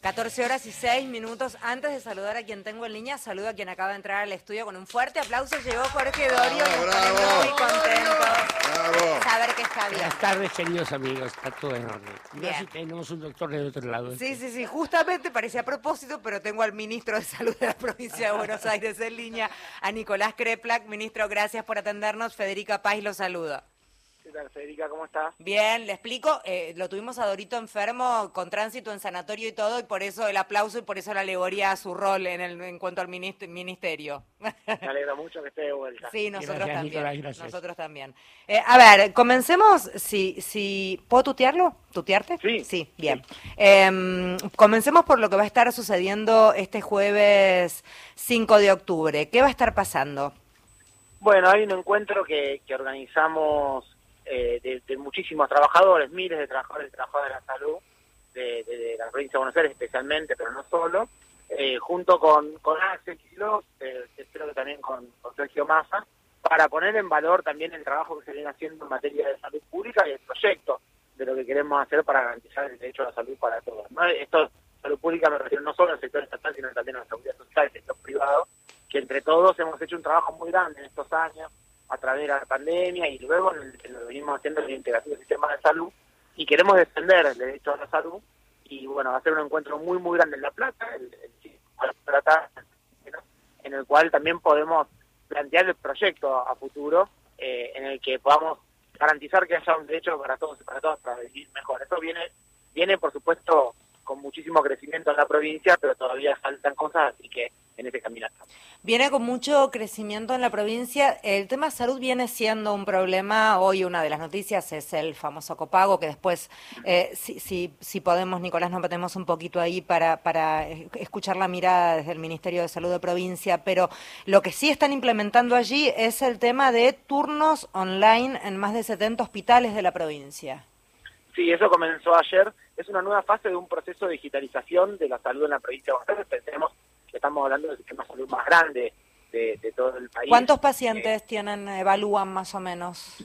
14 horas y 6 minutos. Antes de saludar a quien tengo en línea, saludo a quien acaba de entrar al estudio con un fuerte aplauso. Llegó Jorge Dorio y Bravo, estamos muy contentos. Bravo. Saber que está bien. Buenas tardes, queridos amigos. Está todo en orden. Si tenemos un doctor del otro lado. Sí, sí, sí, justamente parecía a propósito, pero tengo al ministro de Salud de la provincia de Buenos Aires en línea, a Nicolás Kreplak. Ministro, gracias por atendernos. Federica Paz lo saluda. ¿Qué tal, Federica? ¿Cómo estás? Bien, le explico, eh, lo tuvimos a Dorito enfermo, con tránsito en sanatorio y todo, y por eso el aplauso y por eso la alegoría a su rol en, el, en cuanto al minist- ministerio. Me alegro mucho que esté de vuelta. Sí, nosotros Gracias, también. Nicolás. Nosotros también. Eh, a ver, comencemos. Si, si, ¿Puedo tutearlo? ¿Tutearte? Sí. Sí, bien. Em, comencemos por lo que va a estar sucediendo este jueves 5 de octubre. ¿Qué va a estar pasando? Bueno, hay un encuentro que, que organizamos eh, de, muchísimos trabajadores, miles de trabajadores y trabajadoras de la salud, de, la provincia de Buenos Aires especialmente, pero no solo, eh, junto con, con Axel Kicillof, eh, espero que también con, Sergio Massa, para poner en valor también el trabajo que se viene haciendo en materia de salud pública y el proyecto de lo que queremos hacer para garantizar el derecho a la salud para todos. Esto, salud pública me refiero no solo al sector estatal, sino también a la seguridad social, el sector privado, que entre todos hemos hecho un trabajo muy grande en estos años a través de la pandemia y luego lo venimos haciendo en la integración del sistema de salud y queremos defender el derecho a la salud y bueno, ser un encuentro muy muy grande en La Plata, el, el- en el cual también podemos plantear el proyecto a futuro eh, en el que podamos garantizar que haya un derecho para todos y para todas para vivir mejor. Eso viene, viene por supuesto con muchísimo crecimiento en la provincia, pero todavía faltan cosas, así que en ese camino estamos. Viene con mucho crecimiento en la provincia. El tema salud viene siendo un problema. Hoy una de las noticias es el famoso copago, que después, eh, si, si, si podemos, Nicolás, nos metemos un poquito ahí para, para escuchar la mirada desde el Ministerio de Salud de provincia. Pero lo que sí están implementando allí es el tema de turnos online en más de 70 hospitales de la provincia. Sí, eso comenzó ayer. Es una nueva fase de un proceso de digitalización de la salud en la provincia de Buenos Aires. Que estamos hablando del sistema de salud más grande de, de todo el país. ¿Cuántos pacientes tienen, evalúan más o menos?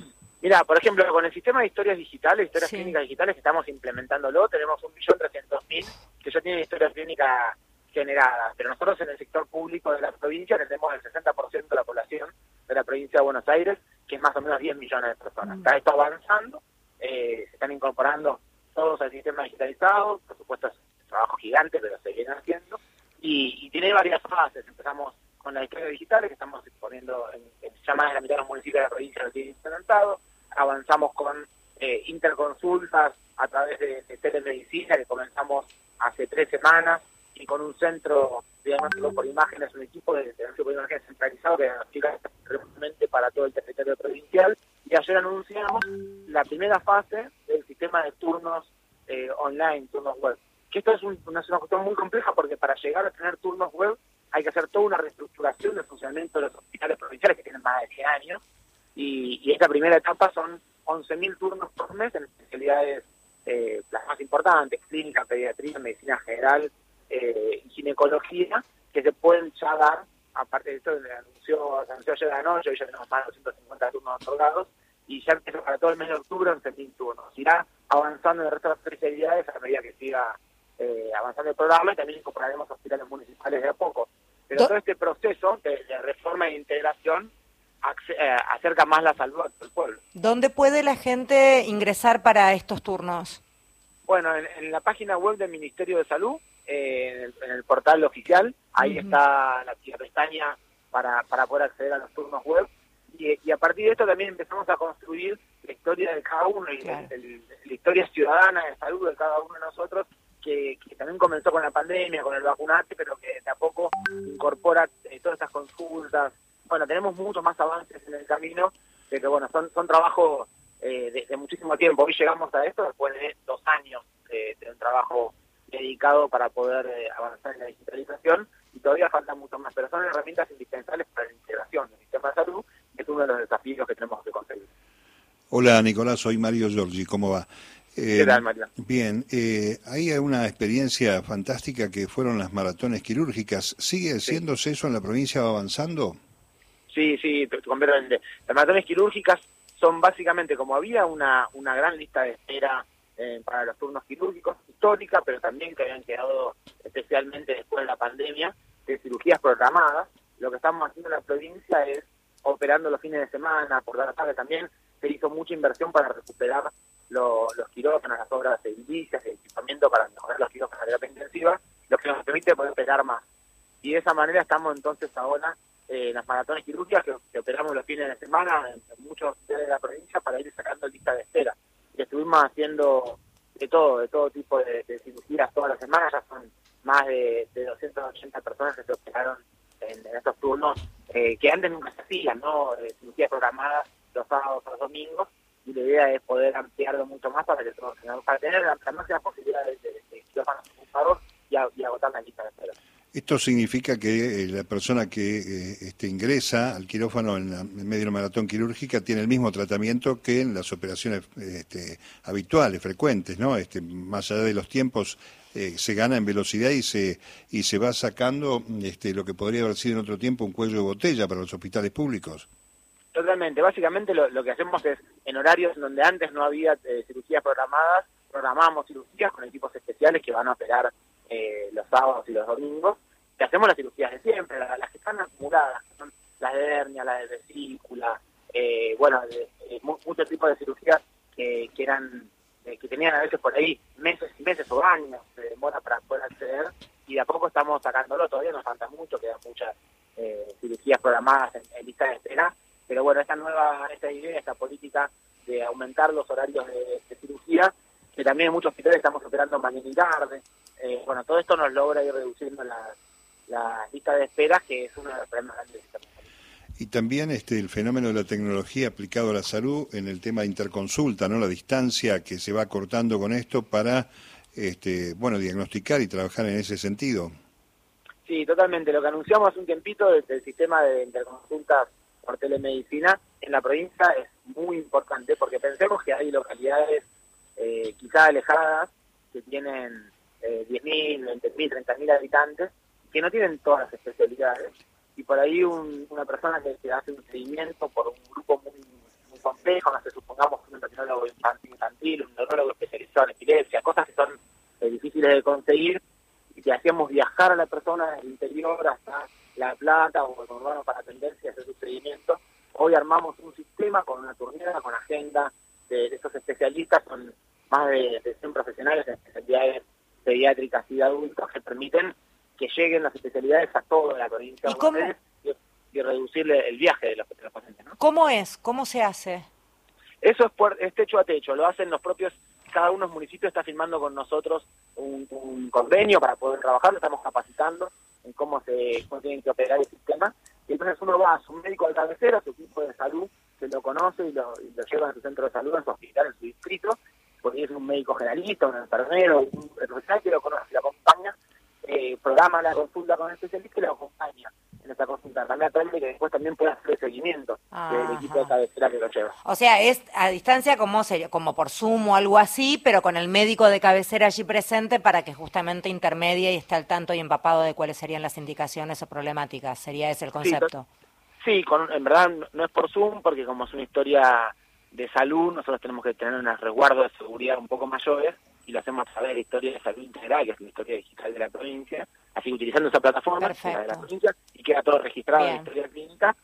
Mira, por ejemplo, con el sistema de historias digitales, historias Sí. clínicas digitales que estamos implementándolo, tenemos 1.300.000 que ya tienen historias clínicas generadas. Pero nosotros en el sector público de la provincia tenemos el 60% de la población de la provincia de Buenos Aires, que es más o menos 10 millones de personas. Mm. Está esto avanzando, eh, se están incorporando todos al sistema digitalizado, por supuesto es un trabajo gigante, pero se viene haciendo, y, y tiene varias fases. Empezamos con las historias digitales, que estamos poniendo en, en ya más de la mitad de los municipios de la provincia lo tienen implementado, avanzamos con eh, interconsultas a través de, de telemedicina, que comenzamos hace tres semanas, y con un centro diagnóstico por imágenes, un equipo de diagnóstico por imágenes centralizado que diagnostica remotamente para todo el territorio provincial. Y ayer anunciamos la primera fase del sistema de turnos eh, online, turnos web. Esto es, un- una, es cuestión muy compleja porque para llegar a tener turnos web hay que hacer toda una reestructuración del funcionamiento de los hospitales provinciales que tienen más de 100 años. Y, esta primera etapa son 11.000 turnos por mes en especialidades eh, las más importantes, clínica, pediatría, medicina general eh, ginecología, que se pueden ya dar, aparte de esto, anunció, se anunció ayer anoche, hoy ya tenemos más de 250 turnos otorgados, y ya para todo el mes de octubre 11.000 turnos. Irá avanzando en el resto de las especialidades a medida que siga eh, avanzando el programa y también incorporaremos hospitales municipales de a poco. Pero Do- todo este proceso de, de reforma e integración eh, acerca más la salud a todo el pueblo. ¿Dónde puede la gente ingresar para estos turnos? Bueno, en, en la página web del Ministerio de Salud, eh, en, el, en el portal oficial, ahí está la, la pestaña para, para poder acceder a los turnos web. Y, y a partir de esto también empezamos a construir la historia de cada uno y Claro. el- el- la historia ciudadana de salud de cada uno de nosotros, que, que también comenzó con la pandemia, con el vacunate, pero que de a poco incorpora eh, todas estas consultas. Bueno, tenemos muchos más avances en el camino, pero bueno, son, son trabajos eh, de, de muchísimo tiempo. Hoy llegamos a esto después de dos años de, de un trabajo dedicado para poder eh, avanzar en la digitalización y todavía faltan mucho más, pero son herramientas indispensables para la integración del sistema de salud, que es uno de los desafíos que tenemos que conseguir. Hola Nicolás, soy Mario Giorgi, ¿cómo va? Eh, ¿Qué tal, Mario? Bien, eh, hay una experiencia fantástica que fueron las maratones quirúrgicas. ¿Sigue haciéndose eso en la provincia va avanzando? Sí, sí, completamente. Las maratones quirúrgicas son básicamente, como había una, una gran lista de espera eh, para los turnos quirúrgicos, histórica, pero también que habían quedado especialmente después de la pandemia, de cirugías programadas. Lo que estamos haciendo en la provincia es operando los fines de semana, por la tarde también, se hizo mucha inversión para recuperar los quirófanos, las obras de indicias, el equipamiento para mejorar los quirófanos de terapia intensiva, lo que nos permite poder operar más. Y de esa manera estamos entonces ahora eh, en las maratones quirúrgicas que, operamos los fines de semana en, muchos hospitales de la provincia para ir sacando lista de espera. Y estuvimos haciendo de todo, de todo tipo de, cirugías todas las semanas, ya son más de, de 280 personas que se operaron en, estos turnos eh, que antes nunca se hacían, ¿no? Eh, cirugías programadas los sábados o los domingos, la es poder ampliarlo mucho más para que para tener la, máxima posibilidad de, de, de y, agotar la lista de espera. Esto significa que eh, la persona que eh, este, ingresa al quirófano en, la, medio de la maratón quirúrgica tiene el mismo tratamiento que en las operaciones este, habituales, frecuentes, ¿no? Este, más allá de los tiempos, eh, se gana en velocidad y se y se va sacando este, lo que podría haber sido en otro tiempo un cuello de botella para los hospitales públicos. Totalmente. Básicamente lo, que hacemos es, en horarios donde antes no había cirugías programadas, programamos cirugías con equipos especiales que van a operar los sábados y los domingos que hacemos las cirugías de siempre, las, que están acumuladas, son las de hernia, las de vesícula, eh, bueno, de, muchos tipos de cirugías que, que eran eh, que tenían a veces por ahí meses y meses o años de demora para poder acceder y de a poco estamos sacándolo, todavía nos falta mucho, quedan muchas eh, cirugías programadas en, lista de espera, pero bueno, esta nueva, esta idea, esta política de aumentar los horarios de, cirugía, que también en muchos hospitales estamos operando mañana y tarde, bueno, todo esto nos logra ir reduciendo la lista de espera, que es uno de los problemas grandes y también este el fenómeno de la tecnología aplicado a la salud en el tema de interconsulta, ¿no? La distancia que se va cortando con esto para este, bueno, diagnosticar y trabajar en ese sentido. Sí, totalmente. Lo que anunciamos hace un tiempito desde el sistema de interconsultas por telemedicina en la provincia es muy importante porque pensemos que hay localidades eh, quizás alejadas que tienen eh, 10.000, 20.000, 30.000 habitantes que no tienen todas las especialidades. Y por ahí una persona que, hace un seguimiento por un grupo muy, complejo, no sé, supongamos un endocrinólogo infantil, un neurólogo especializado en epilepsia, cosas que son eh, difíciles de conseguir y que hacíamos viajar a la persona del interior hasta La Plata o el urbano para atenderse y hacer su seguimiento. Hoy armamos un sistema con una turnera, con agenda de, de esos especialistas, son más de, de 100 profesionales en especialidades pediátricas y de adultos que permiten que lleguen las especialidades a toda la provincia ¿Y, y, reducirle el viaje de los, pacientes. ¿Cómo es? ¿Cómo se hace? Eso es, por, es techo a techo, lo hacen los propios, cada uno de los municipios está firmando con nosotros un, convenio para poder trabajar, lo estamos capacitando cómo se cómo tienen que operar el sistema. Y entonces uno va a su médico de cabecera, a su equipo de salud, se lo conoce y lo, lleva a su centro de salud, en su hospital, en su distrito, porque es un médico generalista, un enfermero, un profesional que lo conoce, lo acompaña eh, programa la consulta con el especialista y lo acompaña en esta consulta. También aprende que después también puede seguimiento del equipo de cabecera que lo lleva. O sea, es a distancia como como por Zoom o algo así, pero con el médico de cabecera allí presente para que justamente intermedie y esté al tanto y empapado de cuáles serían las indicaciones o problemáticas. ¿Sería ese el concepto? Sí, con, en verdad no es por Zoom, porque como es una historia de salud, nosotros tenemos que tener unos resguardos de seguridad un poco mayores y lo hacemos a través de la historia de salud integral, que es la historia digital de la provincia, así utilizando esa plataforma de la provincia y queda todo registrado en la historia clínica,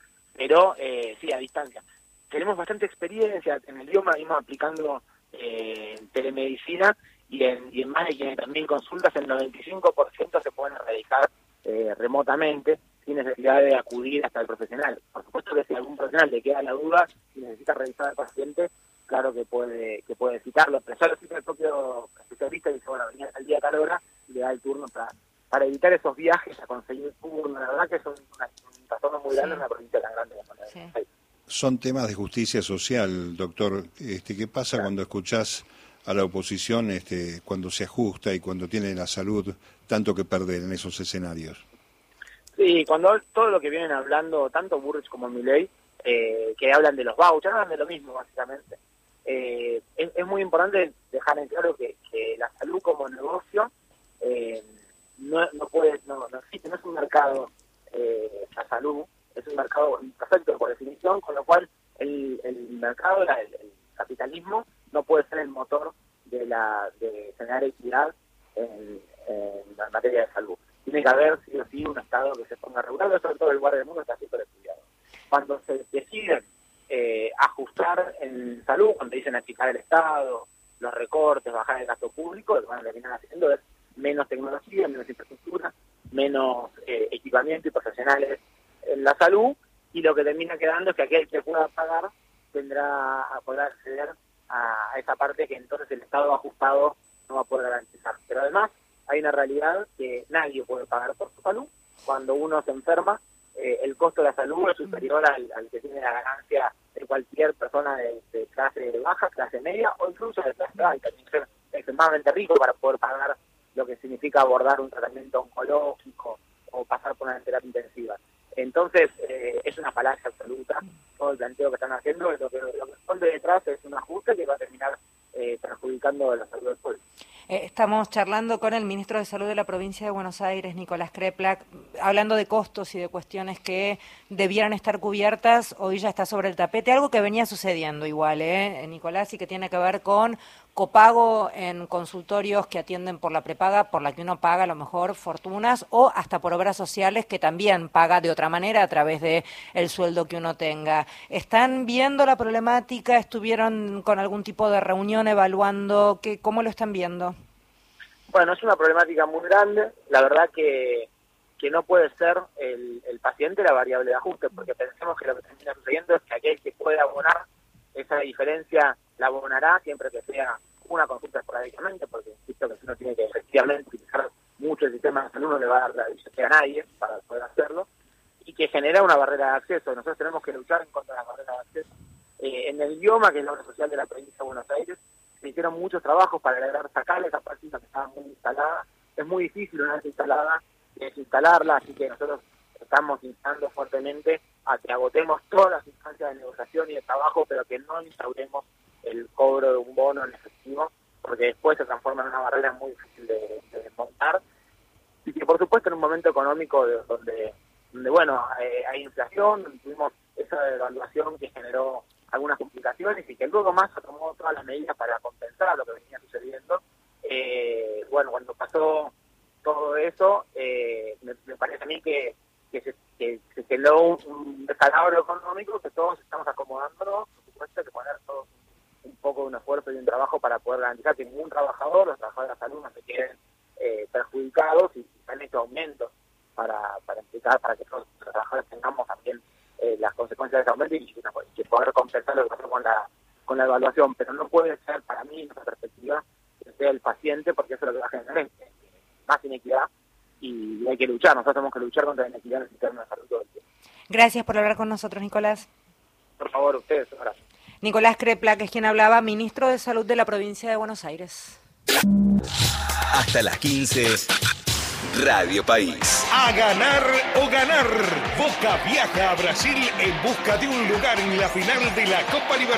pero eh, sí, a distancia. Tenemos bastante experiencia en el idioma, vimos aplicando eh, telemedicina y en, más de quienes también consultas, el 95% se pueden erradicar eh, remotamente sin necesidad de acudir hasta el profesional. Por supuesto que si algún profesional le queda la duda y necesita revisar al paciente, claro que puede que puede citarlo, pero ya lo cita el propio especialista y dice, bueno, venía al día tal hora y le da el turno para, para evitar esos viajes a conseguir el turno. La verdad que son una, un trastorno muy grande en una provincia tan grande como Son temas de justicia social, doctor. Este, ¿Qué pasa cuando escuchás a la oposición este, cuando se ajusta y cuando tiene la salud tanto que perder en esos escenarios? Sí, cuando todo lo que vienen hablando, tanto Burrich como Milley, eh, que hablan de los vouchers, hablan de lo mismo básicamente eh, es, muy importante dejar en claro que, la salud como negocio eh, no, no, puede, no, no existe, no es un mercado eh, la salud, es un mercado perfecto por definición, con lo cual el, el mercado, el, capitalismo, no puede ser el motor de, la, de generar equidad en, la materia de salud. Tiene que haber, sí o sí, un Estado que se ponga regulado, sobre todo el lugar del mundo está siempre estudiado. Cuando se deciden eh, ajustar en salud, cuando dicen achicar el Estado, los recortes, bajar el gasto público, lo que van a terminar haciendo es menos tecnología, menos infraestructura, menos eh, equipamiento y profesionales en la salud, y lo que termina quedando es que aquel que pueda pagar tendrá a poder acceder a, esa parte que entonces el Estado ajustado no va a poder garantizar. Pero además hay una realidad que nadie puede pagar por su salud. Cuando uno se enferma, eh, el costo de la salud es superior al, que tiene la ganancia de cualquier persona de, clase baja, clase media o incluso de clase alta. Tiene que ser extremadamente rico para poder pagar lo que significa abordar un tratamiento oncológico o pasar por una terapia intensiva. Entonces, eh, es una falacia absoluta todo el planteo que están haciendo. Lo que, lo que esconde detrás es un ajuste que va a terminar eh, perjudicando la salud del pueblo. Eh, estamos charlando con el ministro de Salud de la provincia de Buenos Aires, Nicolás Kreplak, hablando de costos y de cuestiones que debieran estar cubiertas. Hoy ya está sobre el tapete, algo que venía sucediendo igual, ¿eh, Nicolás? Y que tiene que ver con copago en consultorios que atienden por la prepaga, por la que uno paga a lo mejor fortunas, o hasta por obras sociales que también paga de otra manera a través de el sueldo que uno tenga. ¿Están viendo la problemática? ¿Estuvieron con algún tipo de reunión evaluando? ¿Qué, ¿Cómo lo están viendo? Bueno, es una problemática muy grande. La verdad que, que no puede ser el, el paciente la variable de ajuste, porque pensemos que lo que termina sucediendo es que aquel que puede abonar esa diferencia la abonará siempre que sea una consulta esporádicamente, porque insisto que si uno tiene que efectivamente utilizar mucho el sistema de salud no le va a dar la licencia a nadie para poder hacerlo, y que genera una barrera de acceso. Nosotros tenemos que luchar en contra de la barrera de acceso. Eh, en el idioma, que es la obra social de la provincia de Buenos Aires, hicieron muchos trabajos para lograr sacar esa partida que estaba muy instalada. Es muy difícil una vez instalada desinstalarla, así que nosotros estamos instando fuertemente a que agotemos todas las instancias de negociación y de trabajo, pero que no instauremos el cobro de un bono en efectivo, porque después se transforma en una barrera muy difícil de, desmontar. Y que por supuesto en un momento económico donde, donde bueno, eh, hay inflación, tuvimos esa devaluación que generó algunas complicaciones y que luego más se tomó todas las medidas para compensar lo que venía sucediendo. Eh, bueno, cuando pasó todo eso, eh, me, parece a mí que, se, que generó un, descalabro económico que todos estamos acomodándonos, por supuesto, que poner todos un poco de un esfuerzo y un trabajo para poder garantizar que ningún trabajador, los trabajadores de la salud no se queden eh, perjudicados y se han hecho aumentos para, para implicar, para que todos los trabajadores tengamos también eh, las consecuencias de ese aumento y, que poder compensar lo que pasó con la, Pero no puede ser, para mí, en esta perspectiva, que sea el paciente, porque eso es lo que va a generar más inequidad y hay que luchar. Nosotros tenemos que luchar contra la inequidad en el sistema de salud todo el tiempo. Gracias por hablar con nosotros, Nicolás. Por favor, ustedes, gracias. Nicolás Crepla, que es quien hablaba, ministro de Salud de la provincia de Buenos Aires. Hasta las 15. Radio País. A ganar o ganar. Boca viaja a Brasil en busca de un lugar en la final de la Copa Libertadores.